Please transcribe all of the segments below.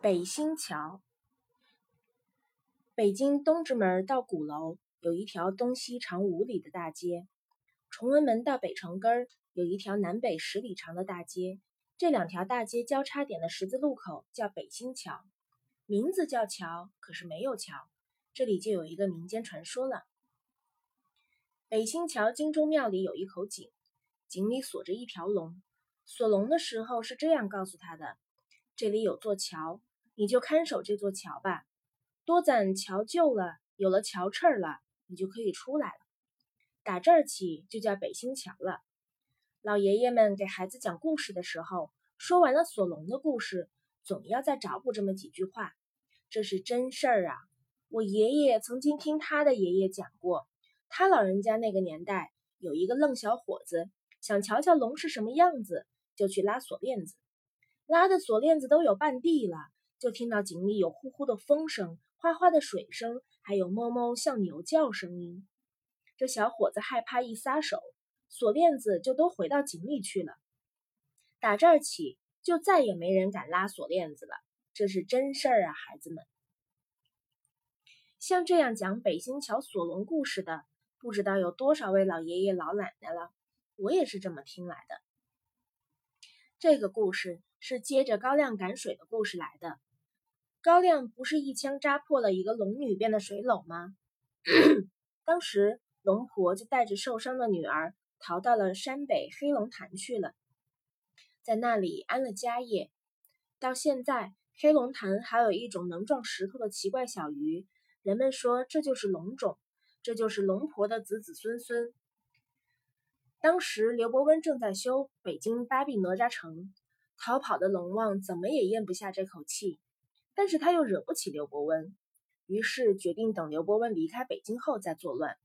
北新桥，北京东直门到鼓楼有一条东西长五里的大街，崇文门到北城根儿有一条南北十里长的大街。这两条大街交叉点的十字路口叫北新桥，名字叫桥，可是没有桥。这里就有一个民间传说了：北新桥金钟庙里有一口井，井里锁着一条龙。锁龙的时候是这样告诉他的：这里有座桥。你就看守这座桥吧，多攒桥旧了，有了桥翅儿了，你就可以出来了。打这儿起就叫北新桥了。老爷爷们给孩子讲故事的时候，说完了索隆的故事，总要再找补这么几句话。这是真事儿啊！我爷爷曾经听他的爷爷讲过，他老人家那个年代有一个愣小伙子，想瞧瞧龙是什么样子，就去拉锁链子，拉的锁链子都有半地了。就听到井里有呼呼的风声、哗哗的水声，还有哞哞像牛叫声音。这小伙子害怕，一撒手，锁链子就都回到井里去了。打这儿起，就再也没人敢拉锁链子了。这是真事儿啊，孩子们！像这样讲北新桥锁龙故事的，不知道有多少位老爷爷老奶奶了。我也是这么听来的。这个故事是接着高亮赶水的故事来的。高亮不是一枪扎破了一个龙女变的水篓吗？当时龙婆就带着受伤的女儿逃到了山北黑龙潭去了，在那里安了家业。到现在，黑龙潭还有一种能撞石头的奇怪小鱼，人们说这就是龙种，这就是龙婆的子子孙孙。当时刘伯温正在修北京八臂哪吒城，逃跑的龙王怎么也咽不下这口气。但是他又惹不起刘伯温，于是决定等刘伯温离开北京后再作乱。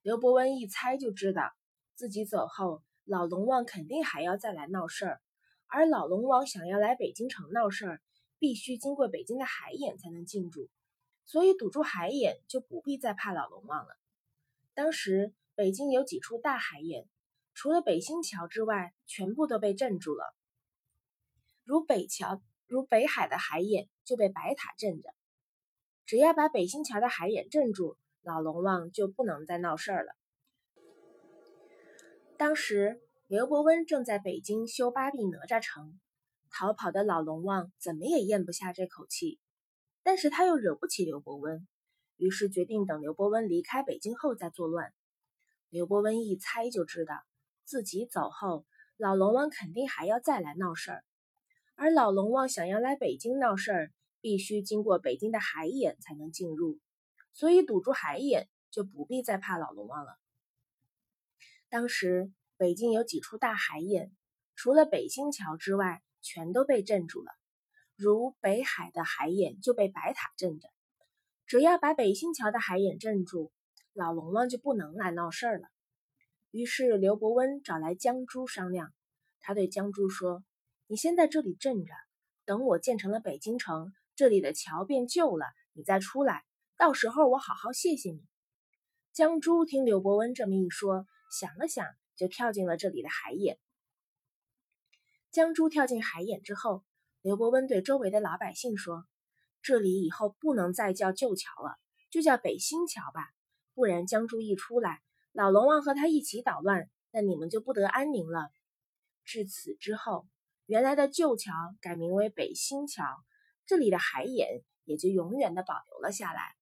刘伯温一猜就知道，自己走后，老龙王肯定还要再来闹事儿，而老龙王想要来北京城闹事儿，必须经过北京的海眼才能进驻，所以堵住海眼就不必再怕老龙王了。当时北京有几处大海眼，除了北新桥之外，全部都被镇住了，如北桥。如北海的海眼就被白塔镇着，只要把北新桥的海眼镇住，老龙王就不能再闹事儿了。当时刘伯温正在北京修八臂哪吒城，逃跑的老龙王怎么也咽不下这口气，但是他又惹不起刘伯温，于是决定等刘伯温离开北京后再作乱。刘伯温一猜就知道，自己走后，老龙王肯定还要再来闹事儿。而老龙王想要来北京闹事儿，必须经过北京的海眼才能进入，所以堵住海眼就不必再怕老龙王了。当时北京有几处大海眼，除了北新桥之外，全都被镇住了。如北海的海眼就被白塔镇着，只要把北新桥的海眼镇住，老龙王就不能来闹事儿了。于是刘伯温找来江珠商量，他对江珠说。你先在这里镇着，等我建成了北京城，这里的桥变旧了，你再出来，到时候我好好谢谢你。江珠听刘伯温这么一说，想了想，就跳进了这里的海眼。江珠跳进海眼之后，刘伯温对周围的老百姓说：“这里以后不能再叫旧桥了，就叫北新桥吧，不然江珠一出来，老龙王和他一起捣乱，那你们就不得安宁了。”至此之后。原来的旧桥改名为北新桥，这里的海眼也就永远的保留了下来。